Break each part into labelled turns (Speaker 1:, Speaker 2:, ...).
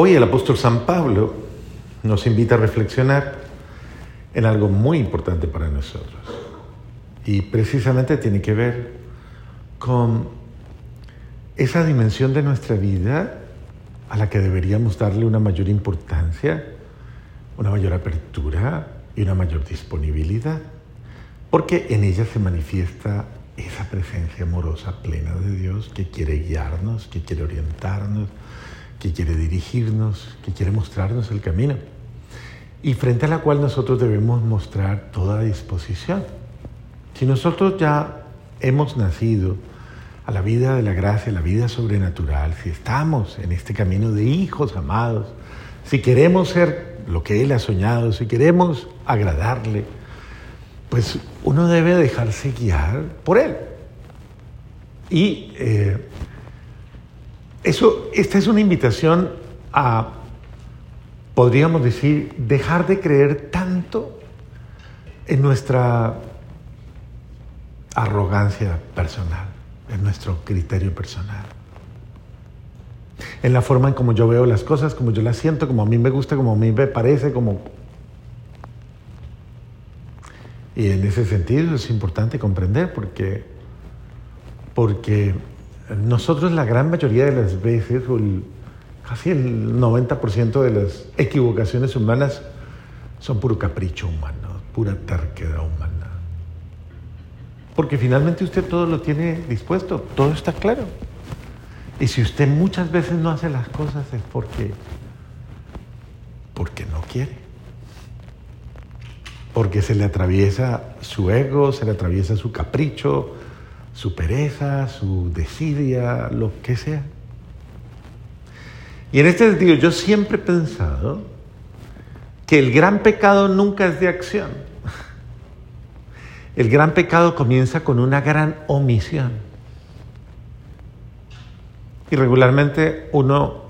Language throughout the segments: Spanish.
Speaker 1: Hoy el apóstol San Pablo nos invita a reflexionar en algo muy importante para nosotros. Y precisamente tiene que ver con esa dimensión de nuestra vida a la que deberíamos darle una mayor importancia, una mayor apertura y una mayor disponibilidad, porque en ella se manifiesta esa presencia amorosa plena de Dios que quiere guiarnos, que quiere orientarnos, que quiere dirigirnos, que quiere mostrarnos el camino y frente a la cual nosotros debemos mostrar toda disposición. Si nosotros ya hemos nacido a la vida de la gracia, a la vida sobrenatural, si estamos en este camino de hijos amados, si queremos ser lo que Él ha soñado, si queremos agradarle, pues uno debe dejarse guiar por Él. Y eh, eso, esta es una invitación a, podríamos decir, dejar de creer tanto en nuestra arrogancia personal, en nuestro criterio personal, en la forma en como yo veo las cosas, como yo las siento, como a mí me gusta, como a mí me parece, como... Y en ese sentido es importante comprender porque, porque nosotros la gran mayoría de las veces, o casi el 90% de las equivocaciones humanas son puro capricho humano, pura terquedad humana. Porque finalmente usted todo lo tiene dispuesto, todo está claro. Y si usted muchas veces no hace las cosas es porque, porque no quiere. Porque se le atraviesa su ego, se le atraviesa su capricho, su pereza, su desidia, lo que sea. Y en este sentido yo siempre he pensado que el gran pecado nunca es de acción. El gran pecado comienza con una gran omisión. Y regularmente uno,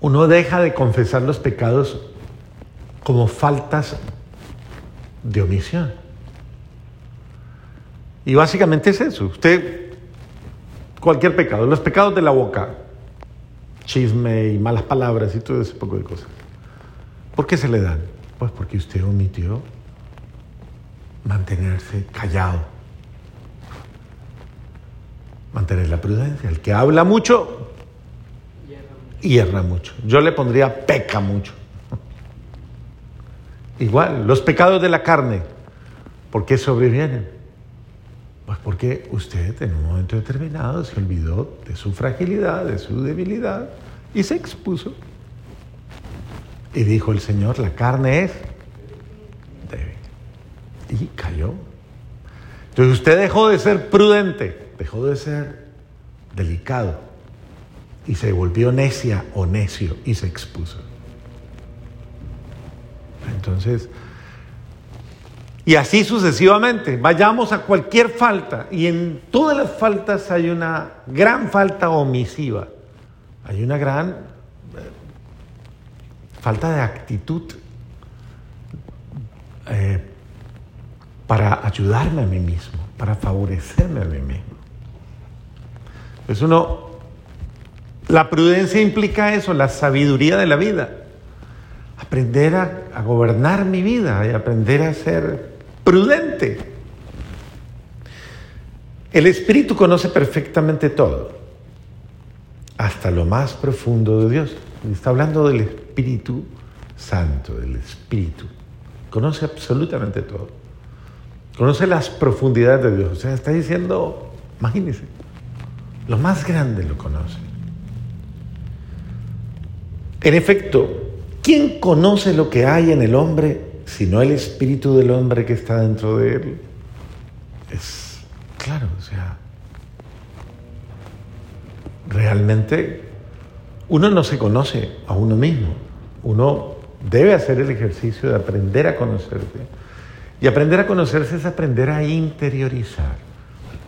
Speaker 1: uno deja de confesar los pecados como faltas de omisión. Y básicamente es eso. Usted, cualquier pecado, los pecados de la boca, chisme y malas palabras y todo ese poco de cosas. ¿Por qué se le dan? Pues porque usted omitió mantenerse callado. Mantener la prudencia. El que habla mucho, hierra mucho. Yo le pondría peca mucho. Igual, los pecados de la carne, ¿por qué sobrevienen? Pues porque usted en un momento determinado se olvidó de su fragilidad, de su debilidad y se expuso. Y dijo el Señor, la carne es débil. Y cayó. Entonces usted dejó de ser prudente, dejó de ser delicado y se volvió necia o necio y se expuso. Entonces, y así sucesivamente. Vayamos a cualquier falta. Y en todas las faltas hay una gran falta omisiva. Hay una gran eh, falta de actitud eh, para ayudarme a mí mismo, para favorecerme a mí mismo. Es uno, la prudencia implica eso, la sabiduría de la vida. Aprender a, a gobernar mi vida y aprender a ser prudente. El Espíritu conoce perfectamente todo, hasta lo más profundo de Dios. Está hablando del Espíritu Santo, del Espíritu. Conoce absolutamente todo. Conoce las profundidades de Dios. O sea, está diciendo, imagínense, lo más grande lo conoce. En efecto, ¿quién conoce lo que hay en el hombre sino el espíritu del hombre que está dentro de él. Es claro, o sea, realmente uno no se conoce a uno mismo. Uno debe hacer el ejercicio de aprender a conocerte. Y aprender a conocerse es aprender a interiorizar,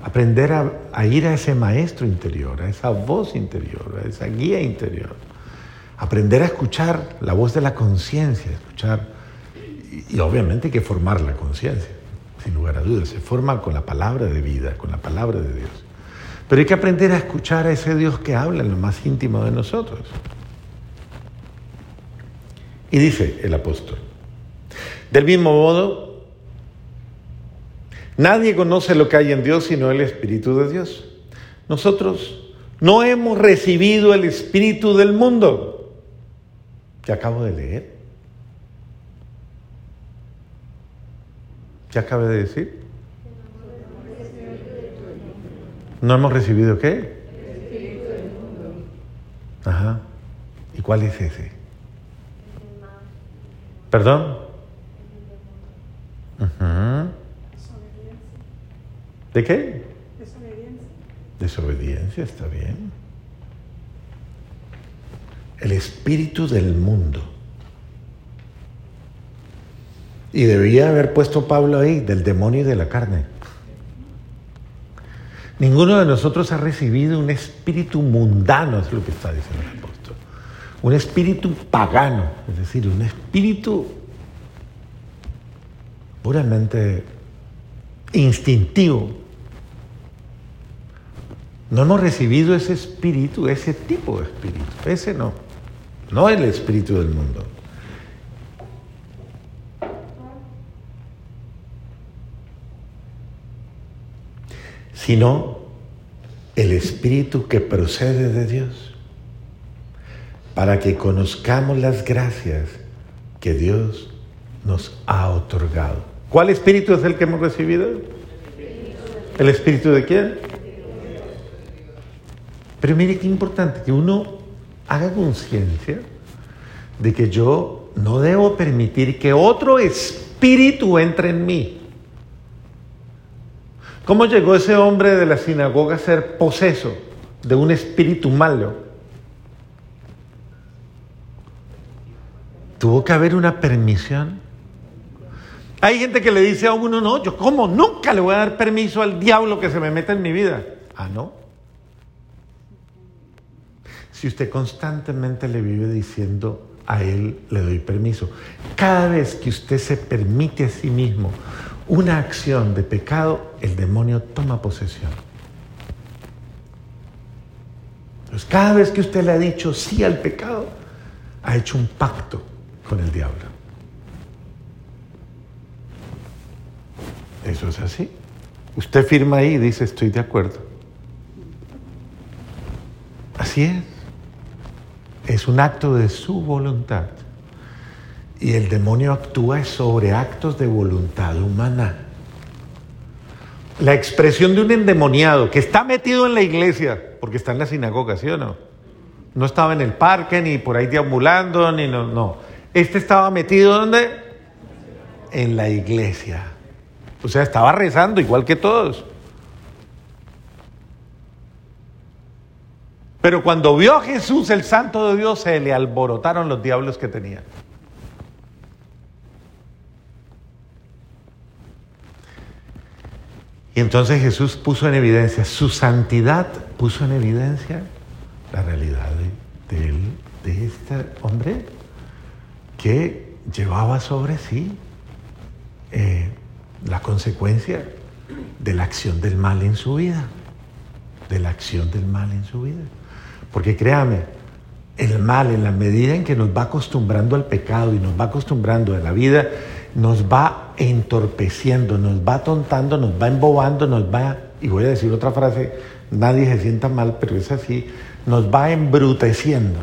Speaker 1: aprender a, a, ir a ese maestro interior, a esa voz interior, a esa guía interior. Aprender a escuchar la voz de la conciencia, escuchar y, obviamente hay que formar la conciencia, sin lugar a dudas. Se forma con la palabra de vida, con la palabra de Dios. Pero hay que aprender a escuchar a ese Dios que habla en lo más íntimo de nosotros. Y dice el apóstol, del mismo modo, nadie conoce lo que hay en Dios sino el Espíritu de Dios. Nosotros no hemos recibido el Espíritu del mundo que acabo de leer. ¿Qué acaba de decir? ¿No hemos recibido qué? Ajá. ¿Y cuál es ese? ¿Perdón? ¿De qué? Desobediencia. Desobediencia, está bien. El espíritu del mundo. Y debía haber puesto Pablo ahí, del demonio y de la carne. Ninguno de nosotros ha recibido un espíritu mundano, es lo que está diciendo el apóstol. Un espíritu pagano, es decir, un espíritu puramente instintivo. No hemos recibido ese espíritu, ese tipo de espíritu. Ese no. No el espíritu del mundo. Sino el espíritu que procede de Dios. Para que conozcamos las gracias que Dios nos ha otorgado. ¿Cuál espíritu es el que hemos recibido? ¿El espíritu de quién? Pero mire qué importante que uno haga conciencia de que yo no debo permitir que otro espíritu entre en mí. ¿Cómo llegó ese hombre de la sinagoga a ser poseso de un espíritu malo? Tuvo que haber una permisión. Hay gente que le dice a uno, no, yo como nunca le voy a dar permiso al diablo que se me meta en mi vida. Ah, no. Si usted constantemente le vive diciendo a él, le doy permiso. Cada vez que usted se permite a sí mismo una acción de pecado, el demonio toma posesión. Entonces, cada vez que usted le ha dicho sí al pecado, ha hecho un pacto con el diablo. Eso es así. Usted firma ahí y dice estoy de acuerdo. Así es. Es un acto de su voluntad. Y el demonio actúa sobre actos de voluntad humana. La expresión de un endemoniado que está metido en la iglesia, porque está en la sinagoga, ¿sí o no? No estaba en el parque, ni por ahí deambulando, ni no, no. Este estaba metido ¿dónde? En la iglesia. O sea, estaba rezando igual que todos. Pero cuando vio a Jesús, el santo de Dios, se le alborotaron los diablos que tenía. Y entonces Jesús puso en evidencia, su santidad puso en evidencia la realidad de, este hombre que llevaba sobre sí eh, la consecuencia de la acción del mal en su vida, de la acción del mal en su vida. Porque créame, el mal en la medida en que nos va acostumbrando al pecado y nos va acostumbrando a la vida, nos va entorpeciendo, nos va tontando, nos va embobando, nos va, y voy a decir otra frase, nadie se sienta mal, pero es así, nos va embruteciendo.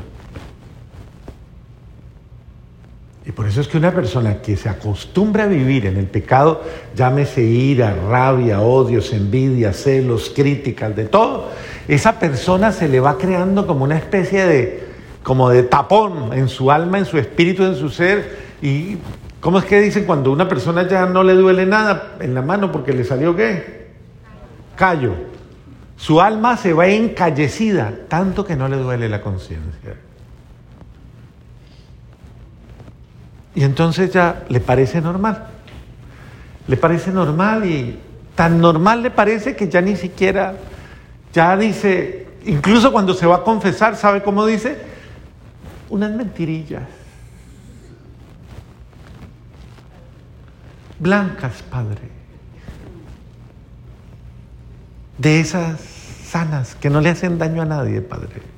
Speaker 1: Y por eso es que una persona que se acostumbra a vivir en el pecado, llámese ira, rabia, odios, envidia, celos, críticas, de todo, esa persona se le va creando como una especie de, como de tapón en su alma, en su espíritu, en su ser, y ¿Cómo es que dicen cuando una persona ya no le duele nada en la mano porque le salió qué? Callo. Su alma se va encallecida, tanto que no le duele la conciencia. Y entonces ya le parece normal. Le parece normal y tan normal le parece que ya ni siquiera, ya dice, incluso cuando se va a confesar, ¿sabe cómo dice? Unas mentirillas. Blancas, Padre. De esas sanas que no le hacen daño a nadie, Padre.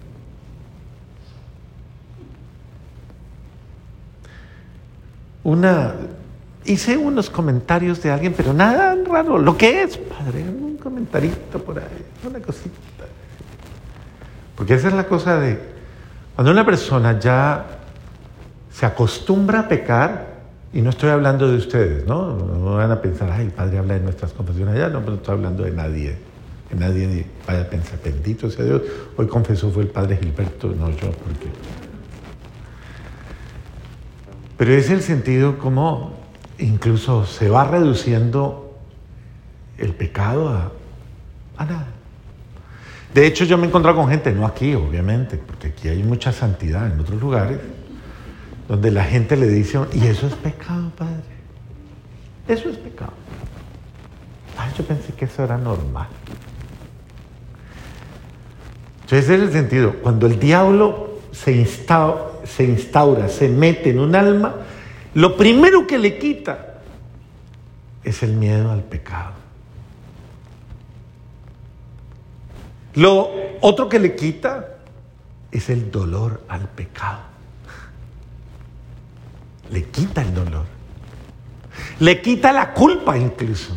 Speaker 1: una, hice unos comentarios de alguien, pero nada raro, lo que es, padre, un comentarito por ahí, una cosita. Porque esa es la cosa de, cuando una persona ya se acostumbra a pecar, y no estoy hablando de ustedes, ¿no? No van a pensar, ay, el padre habla de nuestras confesiones allá, no, pero no estoy hablando de nadie. Que nadie vaya a pensar, bendito sea Dios. Hoy confesó fue el padre Gilberto, no yo, porque. Pero es el sentido como incluso se va reduciendo el pecado a, a nada. De hecho, yo me he encontrado con gente, no aquí, obviamente, porque aquí hay mucha santidad en otros lugares, donde la gente le dice, y eso es pecado, padre. Eso es pecado. Ay, yo pensé que eso era normal. Entonces, ese es el sentido. Cuando el diablo se se instaura, se mete en un alma, lo primero que le quita es el miedo al pecado. Lo otro que le quita es el dolor al pecado. Le quita el dolor. Le quita la culpa incluso.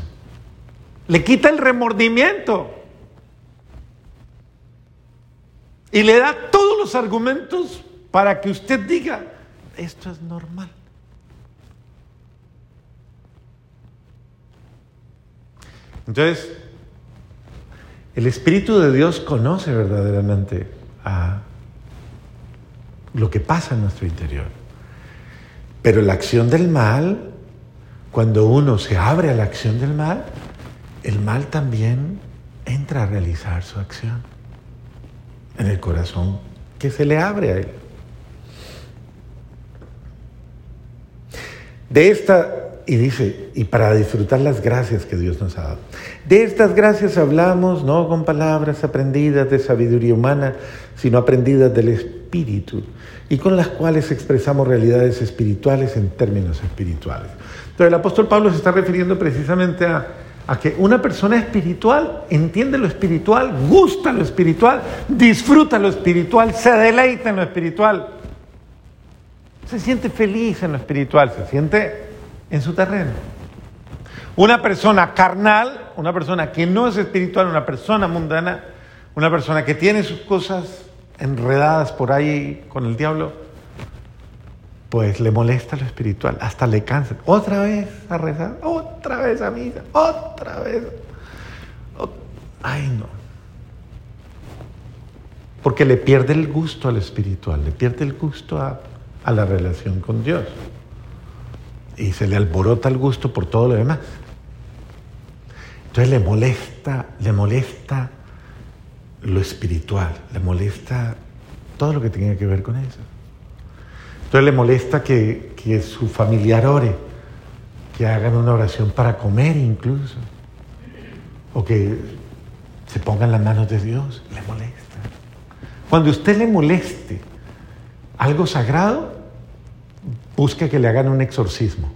Speaker 1: Le quita el remordimiento. Y le da todos los argumentos para que usted diga, esto es normal. Entonces, el Espíritu de Dios conoce verdaderamente a lo que pasa en nuestro interior. Pero la acción del mal, cuando uno se abre a la acción del mal, el mal también entra a realizar su acción en el corazón que se le abre a él. De esta, y dice, y para disfrutar las gracias que Dios nos ha dado. De estas gracias hablamos no con palabras aprendidas de sabiduría humana, sino aprendidas del Espíritu, y con las cuales expresamos realidades espirituales en términos espirituales. Entonces el apóstol Pablo se está refiriendo precisamente a a que una persona espiritual entiende lo espiritual, gusta lo espiritual, disfruta lo espiritual, se deleita en lo espiritual, se siente feliz en lo espiritual, se siente en su terreno. Una persona carnal, una persona que no es espiritual, una persona mundana, una persona que tiene sus cosas enredadas por ahí con el diablo, pues le molesta lo espiritual, hasta le cansa. Otra vez a rezar, otra vez a misa, otra vez. Ay, no. Porque le pierde el gusto al espiritual, le pierde el gusto a, a la relación con Dios. Y se le alborota el gusto por todo lo demás. Entonces le molesta, le molesta lo espiritual, le molesta todo lo que tenga que ver con eso. Entonces le molesta que, su familiar ore, que hagan una oración para comer incluso, o que se pongan las manos de Dios, le molesta. Cuando usted le moleste algo sagrado, busque que le hagan un exorcismo.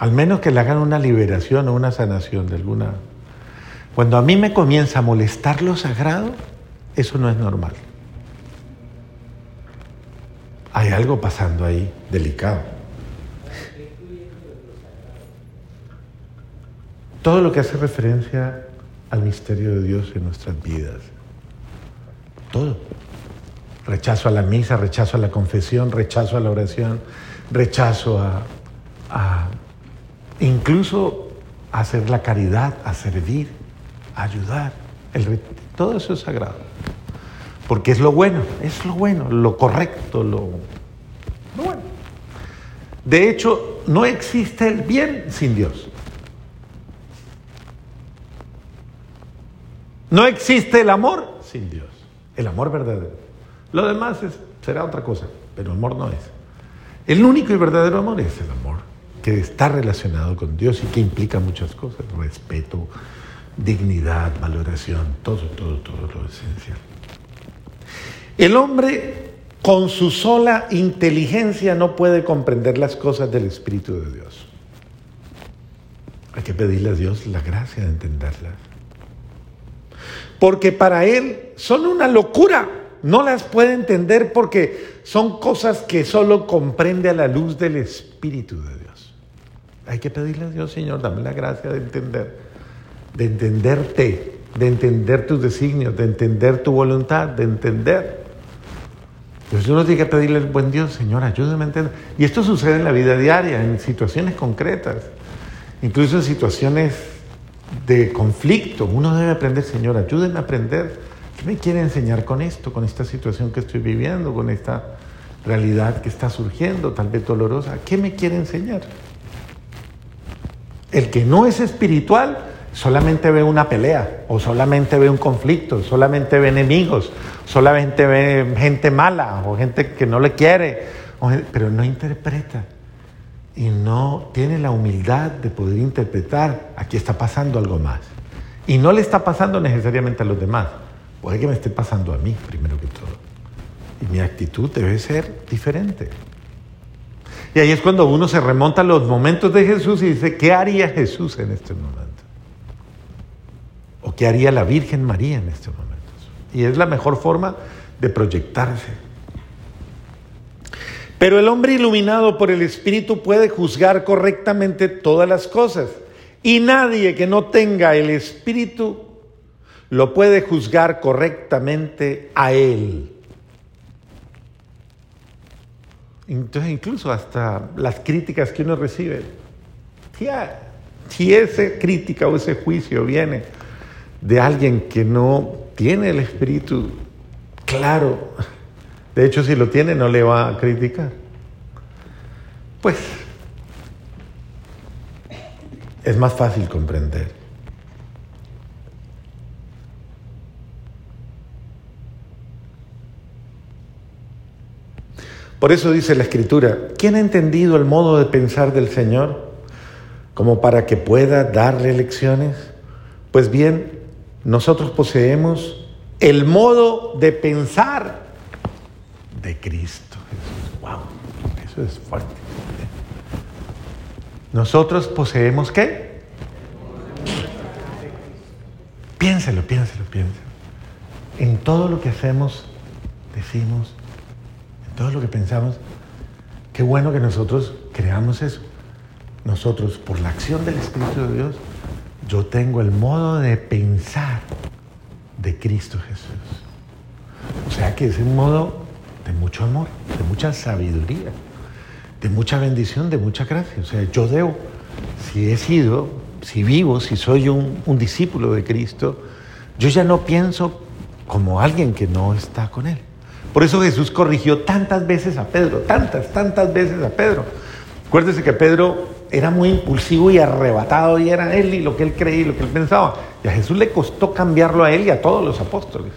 Speaker 1: Al menos que le hagan una liberación o una sanación de alguna. Cuando a mí me comienza a molestar lo sagrado, eso no es normal. Hay algo pasando ahí delicado. Todo lo que hace referencia al misterio de Dios en nuestras vidas. Todo. Rechazo a la misa, rechazo a la confesión, rechazo a la oración, rechazo a, incluso hacer la caridad, a servir, ayudar. Todo eso es sagrado. Porque es lo bueno, es lo bueno, lo correcto, lo, bueno. De hecho, no existe el bien sin Dios. No existe el amor sin Dios. El amor verdadero. Lo demás será otra cosa, pero el amor no es. El único y verdadero amor es el amor que está relacionado con Dios y que implica muchas cosas, respeto, dignidad, valoración, todo, todo, todo lo esencial. El hombre con su sola inteligencia no puede comprender las cosas del Espíritu de Dios. Hay que pedirle a Dios la gracia de entenderlas. Porque para Él son una locura no las puede entender porque son cosas que solo comprende a la luz del Espíritu de Dios. Hay que pedirle a Dios, Señor, dame la gracia de entender, de entenderte, de entender tus designios, de entender tu voluntad, de entender. Entonces uno tiene que pedirle al buen Dios, Señor, ayúdame a entender. Y esto sucede en la vida diaria, en situaciones concretas, incluso en situaciones de conflicto. Uno debe aprender, Señor, ayúdame a aprender ¿Qué me quiere enseñar con esto, con esta situación que estoy viviendo, con esta realidad que está surgiendo, tal vez dolorosa? ¿Qué me quiere enseñar? El que no es espiritual solamente ve una pelea, o solamente ve un conflicto, solamente ve enemigos, solamente ve gente mala, o gente que no le quiere, pero no interpreta. Y no tiene la humildad de poder interpretar, aquí está pasando algo más. Y no le está pasando necesariamente a los demás Puede que me esté pasando a mí, primero que todo. Y mi actitud debe ser diferente. Y ahí es cuando uno se remonta a los momentos de Jesús y dice, ¿qué haría Jesús en este momento? ¿O qué haría la Virgen María en este momento? Y es la mejor forma de proyectarse. Pero el hombre iluminado por el Espíritu puede juzgar correctamente todas las cosas. Y nadie que no tenga el Espíritu lo puede juzgar correctamente a él. Entonces incluso hasta las críticas que uno recibe, si esa crítica o ese juicio viene de alguien que no tiene el espíritu claro, de hecho si lo tiene no le va a criticar, pues es más fácil comprender. Por eso dice la Escritura, ¿quién ha entendido el modo de pensar del Señor como para que pueda darle lecciones? Pues bien, nosotros poseemos el modo de pensar de Cristo Jesús. ¡Wow! Eso es fuerte. Nosotros poseemos qué? Piénselo, piénselo, piénselo. En todo lo que hacemos, decimos, todo lo que pensamos, qué bueno que nosotros creamos eso. Nosotros, por la acción del Espíritu de Dios, yo tengo el modo de pensar de Cristo Jesús. O sea que es un modo de mucho amor, de mucha sabiduría, de mucha bendición, de mucha gracia. O sea, yo debo, si he sido, si vivo, si soy un, un discípulo de Cristo, yo ya no pienso como alguien que no está con Él. Por eso Jesús corrigió tantas veces a Pedro, tantas, tantas veces a Pedro. Acuérdese que Pedro era muy impulsivo y arrebatado y era él y lo que él creía y lo que él pensaba. Y a Jesús le costó cambiarlo a él y a todos los apóstoles.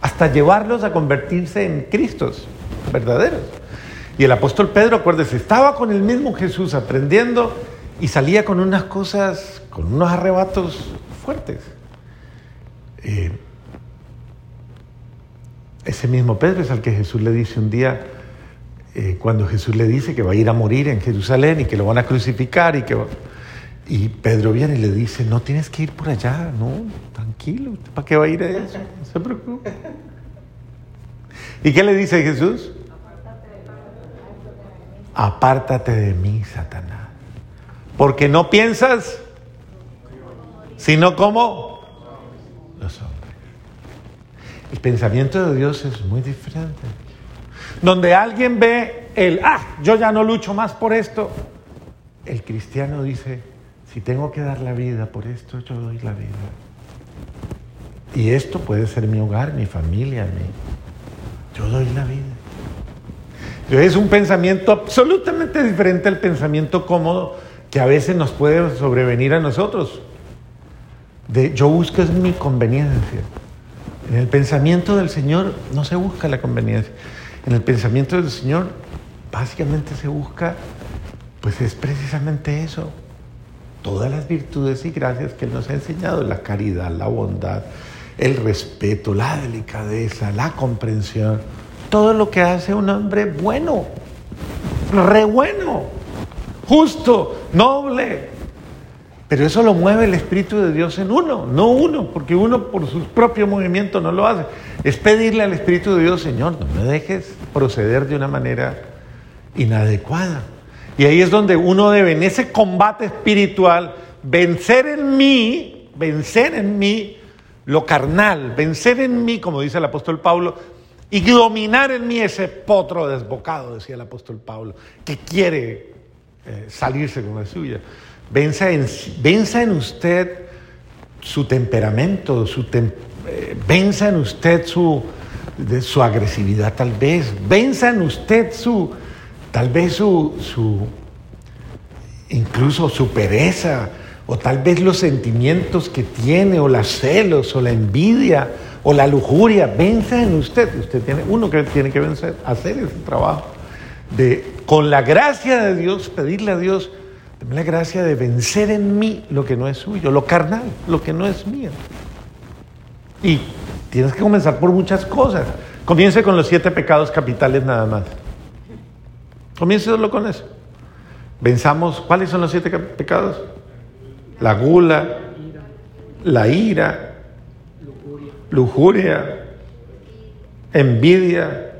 Speaker 1: Hasta llevarlos a convertirse en Cristos verdaderos. Y el apóstol Pedro, acuérdese, estaba con el mismo Jesús aprendiendo y salía con unas cosas, con unos arrebatos fuertes. Eh, ese mismo Pedro es al que Jesús le dice un día, eh, cuando Jesús le dice que va a ir a morir en Jerusalén y que lo van a crucificar y que... Y Pedro viene y le dice, no tienes que ir por allá, no, tranquilo, ¿para qué va a ir a eso? No se preocupe. ¿Y qué le dice Jesús? Apártate de mí, Satanás. Porque no piensas, sino como El pensamiento de Dios es muy diferente. Donde alguien ve el, ah, yo ya no lucho más por esto, el cristiano dice, si tengo que dar la vida por esto, yo doy la vida. Y esto puede ser mi hogar, mi familia, mi... yo doy la vida. Es un pensamiento absolutamente diferente al pensamiento cómodo que a veces nos puede sobrevenir a nosotros. De yo busco es mi conveniencia. En el pensamiento del Señor no se busca la conveniencia. En el pensamiento del Señor básicamente se busca, pues es precisamente eso. Todas las virtudes y gracias que Él nos ha enseñado, la caridad, la bondad, el respeto, la delicadeza, la comprensión, todo lo que hace un hombre bueno, re bueno, justo, noble, pero eso lo mueve el Espíritu de Dios en uno, no uno, porque uno por sus propios movimientos no lo hace. Es pedirle al Espíritu de Dios, Señor, no me dejes proceder de una manera inadecuada. Y ahí es donde uno debe, en ese combate espiritual, vencer en mí, vencer en mí lo carnal, vencer en mí, como dice el apóstol Pablo, y dominar en mí ese potro desbocado, decía el apóstol Pablo, que quiere eh, salirse con la suya. Venza en, venza en usted su temperamento, su eh, venza en usted su, su agresividad tal vez, venza en usted su, tal vez su, su incluso su pereza, o tal vez los sentimientos que tiene, o las celos, o la envidia, o la lujuria, venza en usted. Usted tiene uno que tiene que vencer, hacer ese trabajo de, con la gracia de Dios, pedirle a Dios, dame la gracia de vencer en mí lo que no es suyo, lo carnal, lo que no es mío. Y tienes que comenzar por muchas cosas. Comience con los siete pecados capitales nada más. Comience solo con eso. Venzamos, ¿cuáles son los siete pecados? La gula, la ira, lujuria, envidia,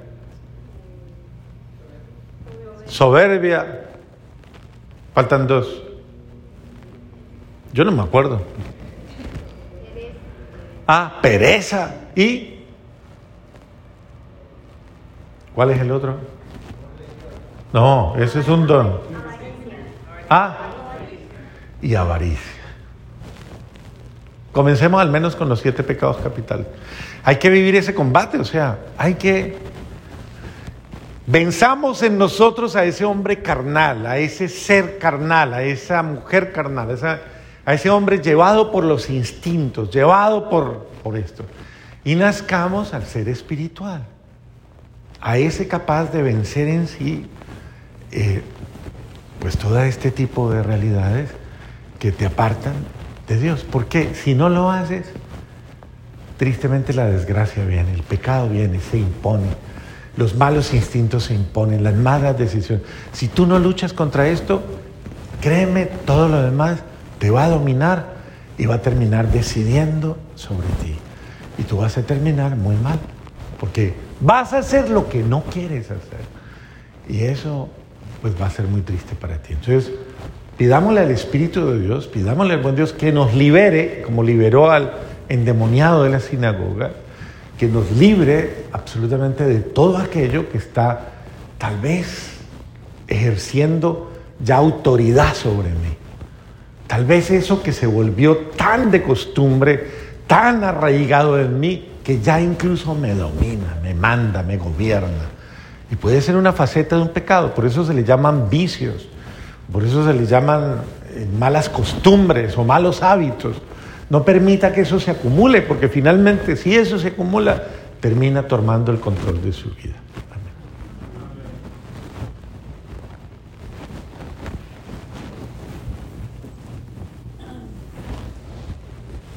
Speaker 1: soberbia. Faltan dos. Yo no me acuerdo. Ah, pereza. ¿Y? ¿Cuál es el otro? No, ese es un don. Ah, y avaricia. Comencemos al menos con los siete pecados capitales. Hay que vivir ese combate, o sea, hay que... Venzamos en nosotros a ese hombre carnal, a ese ser carnal, a esa mujer carnal, a ese hombre llevado por los instintos, llevado por, por esto. Y nazcamos al ser espiritual, a ese capaz de vencer en sí, eh, pues todo este tipo de realidades que te apartan de Dios. Porque si no lo haces, tristemente la desgracia viene, el pecado viene, se impone, los malos instintos se imponen, las malas decisiones. Si tú no luchas contra esto, créeme, todo lo demás te va a dominar y va a terminar decidiendo sobre ti. Y tú vas a terminar muy mal, porque vas a hacer lo que no quieres hacer. Y eso pues va a ser muy triste para ti. Entonces, pidámosle al Espíritu de Dios, pidámosle al buen Dios que nos libere, como liberó al endemoniado de la sinagoga, que nos libre absolutamente de todo aquello que está tal vez ejerciendo ya autoridad sobre mí. Tal vez eso que se volvió tan de costumbre, tan arraigado en mí, que ya incluso me domina, me manda, me gobierna. Y puede ser una faceta de un pecado, por eso se le llaman vicios, por eso se le llaman eh, malas costumbres o malos hábitos. No permita que eso se acumule, porque finalmente si eso se acumula, termina tomando el control de su vida.